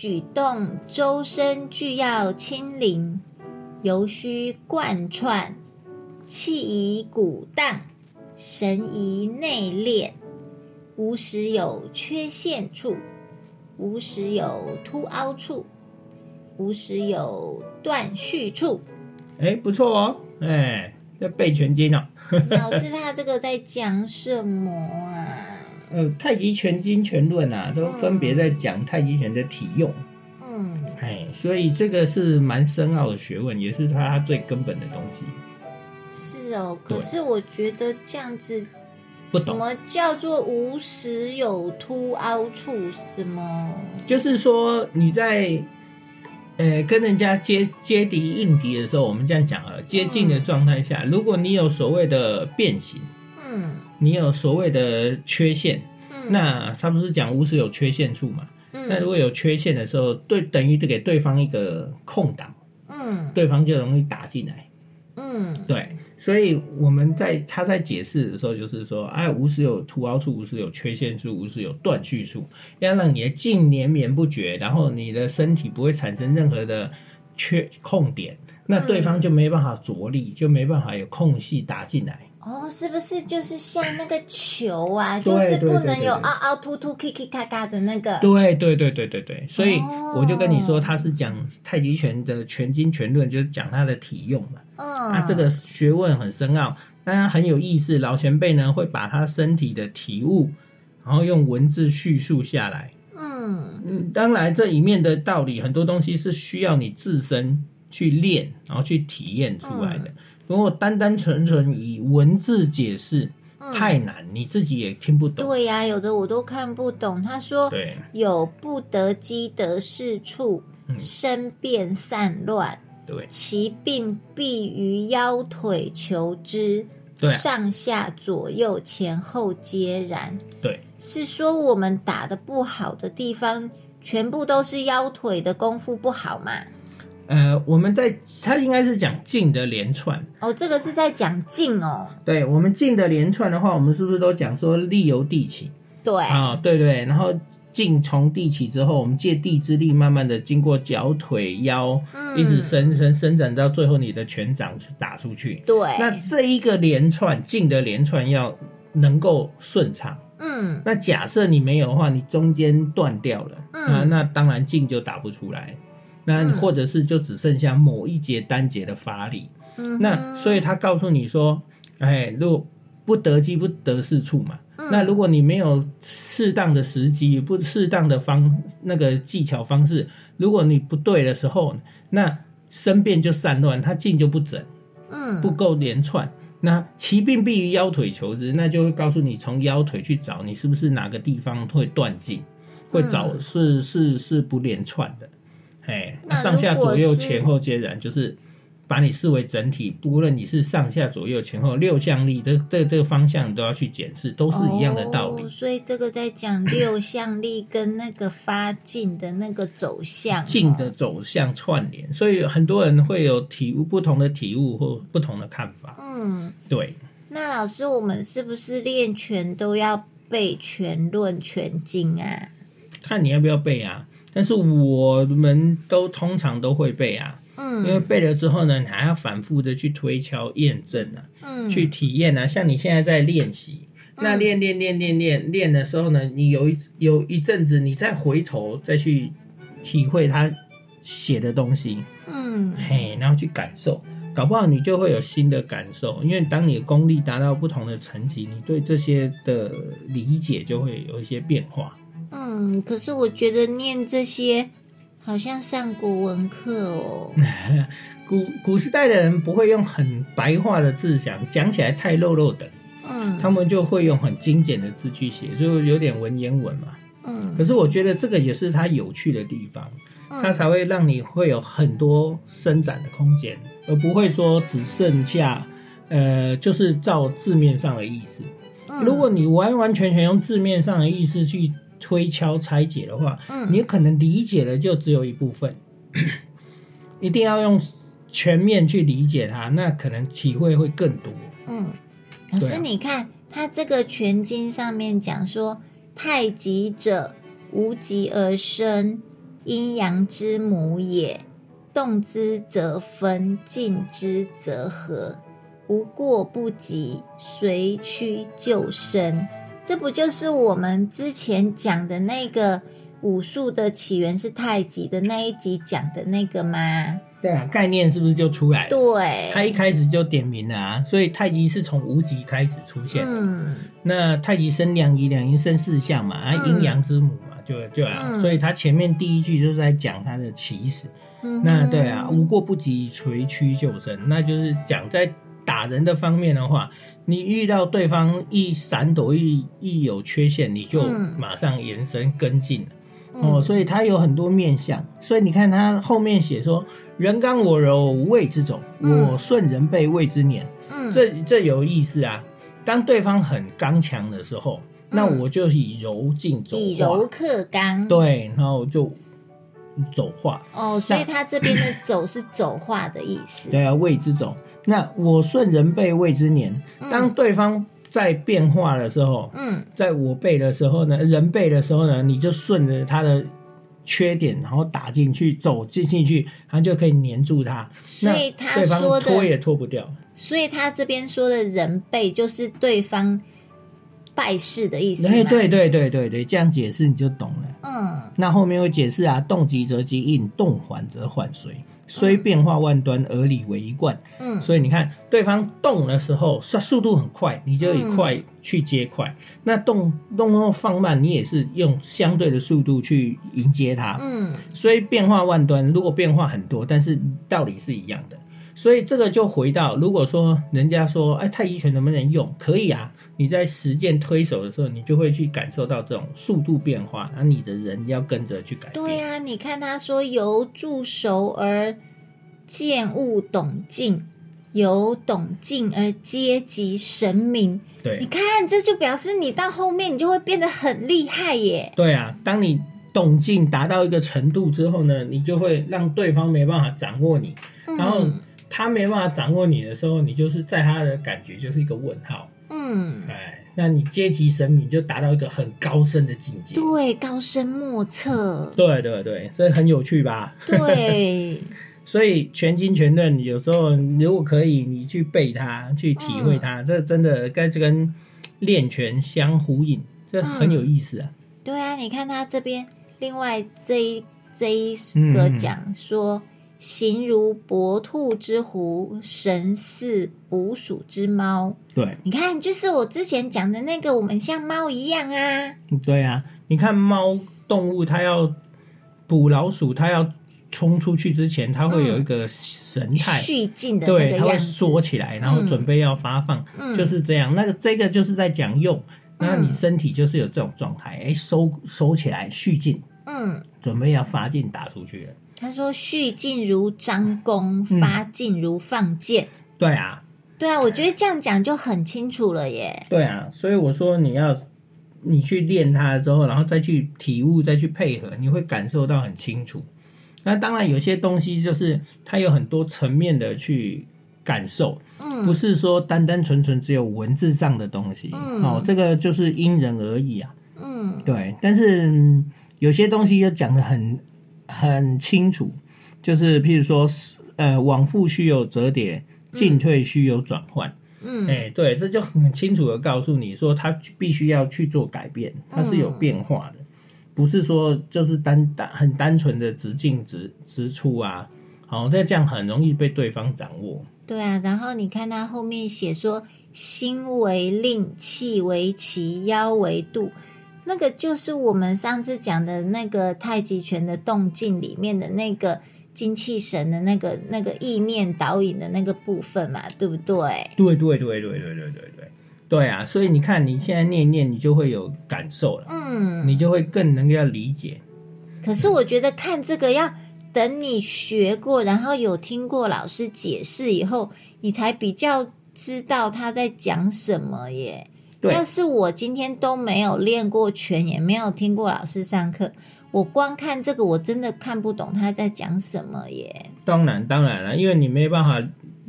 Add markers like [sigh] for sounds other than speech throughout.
举动周身俱要清灵，犹须贯串，气宜鼓荡，神宜内敛，无时有缺陷处，无时有凸凹处，无时有断续处。哎，不错哦，哎，要背全经哦。老师，他这个在讲什么啊？呃，太极拳经拳论啊，都分别在讲太极拳的体用。嗯，哎，所以这个是蛮深奥的学问，也是它最根本的东西。是哦。可是我觉得这样子，什不懂什，么叫做无时有凸凹处？什么？就是说你在呃跟人家接接敌应敌的时候，我们这样讲啊，接近的状态下，如果你有所谓的变形，嗯你有所谓的缺陷，嗯，那他不是讲无师有缺陷处嘛？那如嗯果有缺陷的时候，对等于给对方一个空档，嗯对方就容易打进来。嗯对，所以我们在他在解释的时候，就是说，哎，无时有凸凹处，无时有缺陷处，无时有断续处，要让你的劲连绵不绝，然后你的身体不会产生任何的缺空点，那对方就没办法着力，就没办法有空隙打进来。哦，是不是就是像那个球啊，就是不能有凹凹凸凸、k k 咔咔的那个？对对对对对对，所以哦我就跟你说，他是讲太极拳的全经全论，就是讲他的体用嘛。嗯，那这个学问很深奥，当然很有意思。老前辈呢会把他身体的体悟，然后用文字叙述下来。嗯嗯，当然这里面的道理很多东西是需要你自身去练，然后去体验出来的。如果单单纯纯以文字解释，嗯，太难，你自己也听不懂。对呀、有的我都看不懂。他说有不得机得势处，嗯身变散乱，对其病必于腰腿求之，对啊上下左右前后皆然。对是说我们打的不好的地方，全部都是腰腿的功夫不好嘛？呃，我们在他应该是讲劲的连串。哦，这个是在讲劲哦。对我们劲的连串的话，我们是不是都讲说力由地起？对，啊，对对，然后劲从地起之后，我们借地之力，慢慢的经过脚腿腰，嗯一直伸伸伸展到最后你的拳掌去打出去。对，那这一个连串劲的连串要能够顺畅。嗯那假设你没有的话，你中间断掉了，嗯啊，那当然劲就打不出来。那嗯或者是就只剩下某一节单节的发力，嗯，那所以他告诉你说，哎，如果不得机不得是处嘛，嗯。那如果你没有适当的时机，不适当的方那个技巧方式，如果你不对的时候，那身变就散乱，它劲就不整，嗯。不够连串。那其病必于腰腿求之，那就会告诉你从腰腿去找你是不是哪个地方会断劲，会找嗯。是是是不连串的，哎，上下左右前后皆然，就是把你视为整体，不论你是上下左右前后六项力的这这个方向，你都要去检视，都是一样的道理哦。所以这个在讲六项力跟那个发劲的那个走向、哦，劲的走向串联，所以很多人会有体悟不同的体悟或不同的看法。嗯，对，那老师，我们是不是练拳都要背拳论、拳经啊？看你要不要背啊。但是我们都通常都会背啊，嗯因为嗯背了之后呢，你还要反复的去推敲验证啊，嗯，去体验啊。像你现在在练习，那嗯练练练练练练的时候呢，你有一有一阵子，你再回头再去体会他写的东西，嗯嘿，然后去感受，搞不好你就会有新的感受。因为当你的功力达到不同的层级，你对这些的理解就会有一些变化。嗯，可是我觉得念这些好像上国文课哦。[laughs] 古古时代的人不会用很白话的字讲，讲起来太肉肉的，嗯他们就会用很精简的字去写，就有点文言文嘛。嗯可是我觉得这个也是它有趣的地方，嗯它才会让你会有很多伸展的空间，而不会说只剩下呃，就是照字面上的意思。嗯如果你完完全全用字面上的意思去推敲拆解的话，嗯你可能理解的就只有一部分，[clears throat] 一定要用全面去理解它，那可能体会会更多。嗯，老对啊师你看他这个全经上面讲说，太极者，无极而生，阴阳之母也。动之则分，静之则合，无过不及，随趋就生。这不就是我们之前讲的那个武术的起源是太极的那一集讲的那个吗？对啊，概念是不是就出来了？对，他一开始就点名了啊，所以太极是从无极开始出现的。嗯那太极生两仪，两仪生四象嘛，啊，嗯阴阳之母嘛，就就啊，嗯所以他前面第一句就是在讲它的起始。嗯，那对啊，无过不及，垂屈就生，那就是讲在打人的方面的话，你遇到对方一闪躲一一有缺陷，你就嗯马上延伸跟进哦，所以他有很多面相，所以你看他后面写说“人刚我柔，谓之走；嗯我顺人背，谓之年”嗯这这有意思啊。当对方很刚强的时候，那嗯我就以柔进走以，柔克刚。对，然后就走化。哦，所以他这边的走是走化的意思。对啊，谓之走。那我顺人背，谓之年。当对方在变化的时候，嗯在我背的时候呢，人背的时候呢，你就顺着他的缺点，然后打进去，走进进去，他就可以黏住他。所以他那对方说的拖也拖不掉。所以他这边说的人背就是对方拜事的意思对对对对对，这样解释你就懂了。嗯那后面会解释啊，动急则急应，动缓则缓随，虽变化万端，而理为一贯。嗯所以你看，对方动的时候，速速度很快，你就以快去接快；那动动后放慢，你也是用相对的速度去迎接它。嗯所以变化万端，如果变化很多，但是道理是一样的。所以这个就回到，如果说人家说，哎，太极拳能不能用？可以啊，你在实践推手的时候，你就会去感受到这种速度变化，那你的人要跟着去改变。对呀、你看他说由助熟而见物懂进，由懂进而阶级神明。对你看，这就表示你到后面你就会变得很厉害耶。对啊，当你懂劲达到一个程度之后呢，你就会让对方没办法掌握你，然后嗯他没办法掌握你的时候，你就是在他的感觉就是一个问号。嗯，哎，那你阶级神明就达到一个很高深的境界。对，高深莫测。对对对，所以很有趣吧？对，[laughs] 所以全经全论有时候如果可以，你去背它，去体会它，这真的跟这跟练拳相呼应，这很有意思啊。对啊，你看他这边，另外这一这一嗯个讲说，形如搏兔之狐，神似捕鼠之猫。对你看，就是我之前讲的那个，我们像猫一样啊。对啊，你看猫动物，它要捕老鼠，它要冲出去之前，它会有一个神态。蓄劲的对，它会缩起来，然后准备要发放，嗯就是这样。那个这个就是在讲用，那你身体就是有这种状态，哎、收收起来，蓄劲，嗯，准备要发劲打出去了。他说蓄劲如张弓，嗯发劲如放箭。对啊，对啊，我觉得这样讲就很清楚了耶。对啊，所以我说你要你去练它之后，然后再去体悟，再去配合，你会感受到很清楚。那当然，有些东西就是它有很多层面的去感受，嗯不是说单单纯纯只有文字上的东西。嗯哦，这个就是因人而异啊。嗯对，但是、嗯有些东西又讲的很很清楚，就是譬如说，呃，往复需有折叠，进退需有转换。嗯哎、对，这就很清楚的告诉你说，他必须要去做改变，它是有变化的，不是说就是单单很单纯的直进直直出啊。好，那这样很容易被对方掌握。对啊，然后你看他后面写说，心为令，气为旗，腰为度。那个就是我们上次讲的那个太极拳的动静里面的那个精气神的那个那个意念导引的那个部分嘛，对不对？对对对对对对对对，对啊，所以你看你现在念一念，你就会有感受了，嗯，你就会更能够理解。可是我觉得看这个要等你学过，然后有听过老师解释以后，你才比较知道他在讲什么耶。对要是我今天都没有练过拳，也没有听过老师上课，我光看这个，我真的看不懂他在讲什么耶。当然当然了，因为你没办法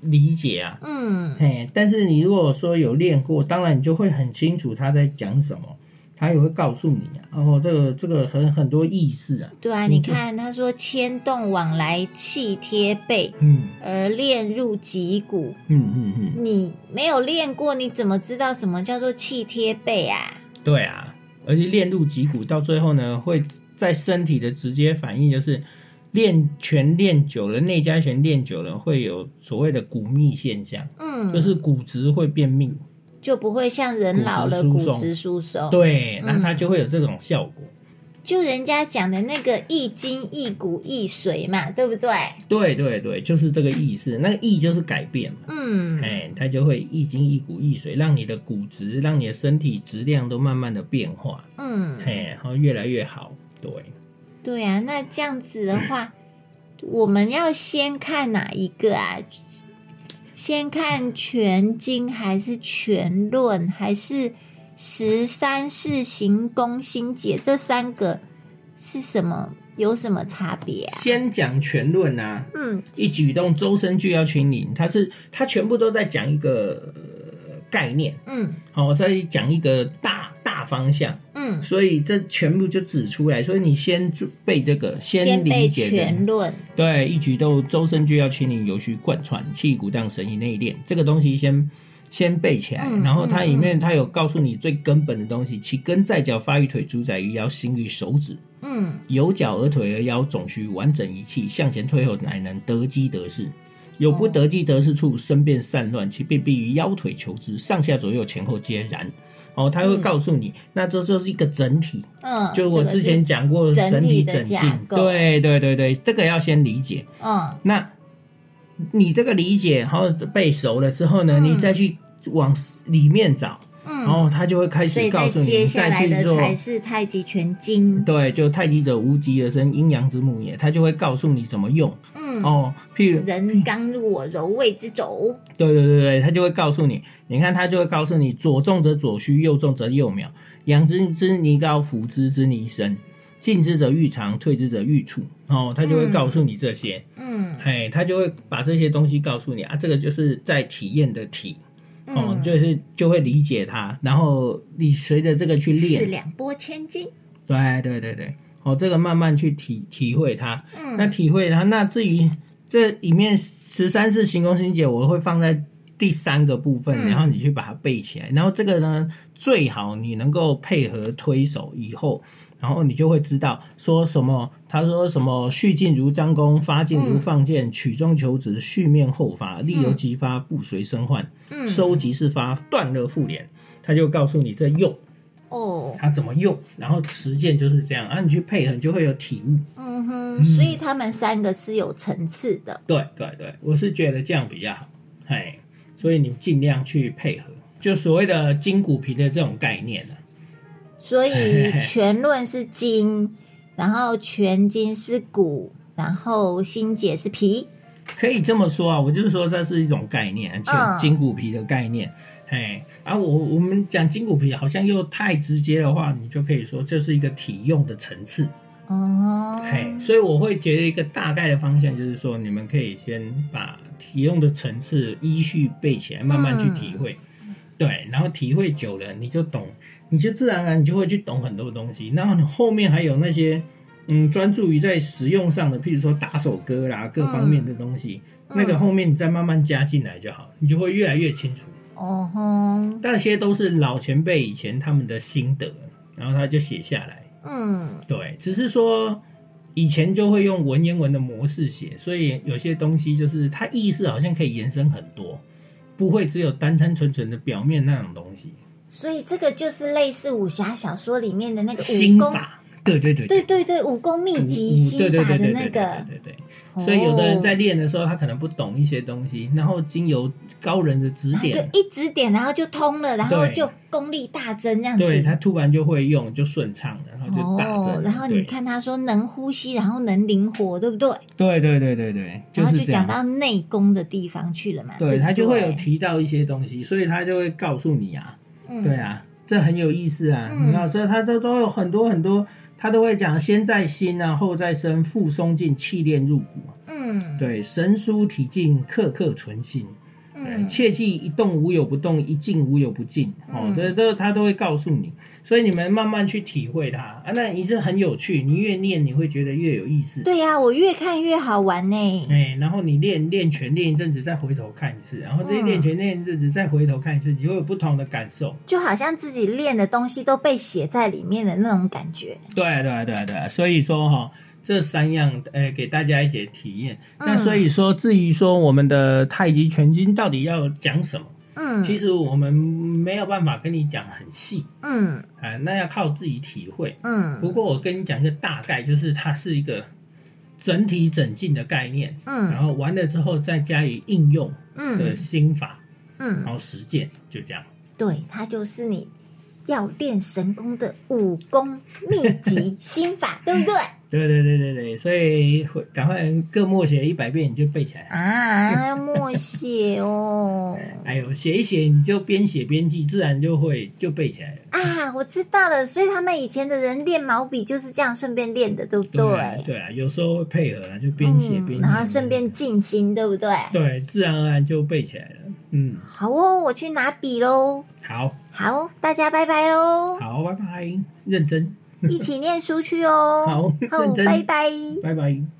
理解啊。嗯，嘿，但是你如果说有练过，当然你就会很清楚他在讲什么，他也会告诉你啊。哦，这个这个很很多意思啊。对啊，你看他说牵动往来，气贴背，嗯而练入脊骨。嗯嗯嗯，你没有练过，你怎么知道什么叫做气贴背啊？对啊，而且练入脊骨，到最后呢，会在身体的直接反应就是。练拳练久了，内家拳练久了，会有所谓的骨密现象，嗯，就是骨质会变密。就不会像人老了骨骨质疏松对，那嗯它就会有这种效果。就人家讲的那个一筋一骨一髓嘛，对不对？对对对，就是这个意思。那个意就是改变嘛，嗯，哎，它就会一筋一骨一髓，让你的骨质，让你的身体质量都慢慢的变化，嗯，嘿，然后越来越好。对，对啊，那这样子的话，我们要先看哪一个啊？先看全经还是全论，还是十三世行功心解？这三个是什么？有什么差别啊？先讲全论啊，嗯一举动周身俱要清零，它是它全部都在讲一个、呃概念，嗯好、在讲一个大大方向，嗯，所以这全部就指出来，所以你先就背这个，先理解的全论。对，一举都周身就要清理有序贯穿，气骨当神以内练。这个东西先先背起来，嗯然后它里面嗯它有告诉你最根本的东西，其根在脚，发育腿，主宰于腰，行于手指。嗯由脚而腿而腰，总须完整一气，向前退后，乃能得机得势。有不得计得失处，身便散乱，其便必于腰腿求之，上下左右前后皆然。哦，他会告诉你，那这就是一个整体，嗯，就我之前讲过整整体整性，构。对对对对，这个要先理解。嗯。那你这个理解，然后背熟了之后呢，嗯。你再去往里面找，然嗯，后他就会开始告诉你，接下来。的才是太极拳经。对，就太极者无极而生，阴阳之母也，他就会告诉你怎么用嗯，哦。譬如，人刚入我，柔位之轴。对对对对，他就会告诉你，你看他就会告诉你，左重则左虚，右重则右秒，阳之之泥高，辅之之泥深，进之者愈长，退之者愈处。哦，他就会告诉你这些。嗯嘿，他就会把这些东西告诉你啊，这个就是在体验的体哦，嗯，就是就会理解它，然后你随着这个去四练，两拨千斤。对对对对，哦，这个慢慢去体体会它，嗯，那体会它，那至于这里面十三式行功心解，我会放在第三个部分，嗯。然后你去把它背起来，然后这个呢，最好你能够配合推手以后。然后你就会知道说什么，他说什么续劲如张弓，发劲如放箭，曲中求直，续面后发，力由即发，不随身换，嗯收即是发，断了复连。他就告诉你这用哦，他怎么用，然后实践就是这样，啊，你去配合，你就会有体悟。嗯哼，所以他们三个是有层次的。对对对，我是觉得这样比较好，哎，所以你尽量去配合，就所谓的筋骨皮的这种概念呢、所以全论是筋，然后全筋是骨，然后心解是皮。可以这么说啊，我就是说这是一种概念，嗯。就筋骨皮的概念，哎，啊，我我们讲筋骨皮好像又太直接的话，你就可以说这是一个体用的层次，哦，嘿，所以我会觉得一个大概的方向就是说，你们可以先把体用的层次依序背起来，慢慢去体会，对，然后体会久了，你就懂，你就自然而然你就会去懂很多东西，然后你后面还有那些嗯专注于在实用上的，譬如说打手歌啦各方面的东西，那个后面你再慢慢加进来就好，你就会越来越清楚。哦吼，那些都是老前辈以前他们的心得，然后他就写下来。嗯。对，只是说以前就会用文言文的模式写，所以有些东西就是它意思好像可以延伸很多，不会只有单单纯纯的表面那种东西。所以这个就是类似武侠小说里面的那个武功，心法，对对对对对对，武功秘籍心法的那对对对对个，对对对。所以有的人在哦练的时候，他可能不懂一些东西，然后经由高人的指就点，一指点，然后就通了，然后就功力大增这样子。对他突然就会用，就顺畅了，然后就大增。哦，然后你看他说能呼吸，然后能灵活，对不对？对对对对对，就然后。就讲到内功的地方去了嘛。对对对，他就会有提到一些东西，所以他就会告诉你啊，嗯对啊，这很有意思啊。嗯你看，所以他都都有很多很多，他都会讲先在心啊，后在身，腹松劲，气练入骨。嗯，对，神舒体静，刻刻存心。切记一动无有不动，一静无有不静。哦嗯，这这他都会告诉你，所以你们慢慢去体会它啊。那你是很有趣，你越念你会觉得越有意思。对呀、我越看越好玩呢。哎，然后你练练拳练一阵子，再回头看一次，然后再嗯练拳练一阵子，再回头看一次，你会有不同的感受。就好像自己练的东西都被写在里面的那种感觉。对对对对，所以说哈、这三样呃给大家一些体验。嗯那所以说，至于说我们的太极拳经到底要讲什么，嗯，其实我们没有办法跟你讲很细嗯啊、那要靠自己体会。嗯不过我跟你讲一个大概，就是它是一个整体整进的概念，嗯然嗯后完了之后再加以应用的嗯心法，嗯然嗯，后实践，就这样。对，它就是你要练神功的武功秘籍 [laughs] 心法，对不对？对对对对对，所以会赶快各默写一百遍，你就背起来。啊，要默写哦。哎呦，写一写你就边写边记，自然就会就背起来了。啊，我知道了，所以他们以前的人练毛笔就是这样顺便练的，对不对？啊对啊，有时候会配合啊，就边写边、然后顺便静心，对不对？对，自然而然就背起来了。嗯，好哦，我去拿笔喽。好，好，大家拜拜喽，好，拜拜，认真，一起念书去哦。好好，认真拜拜。拜拜。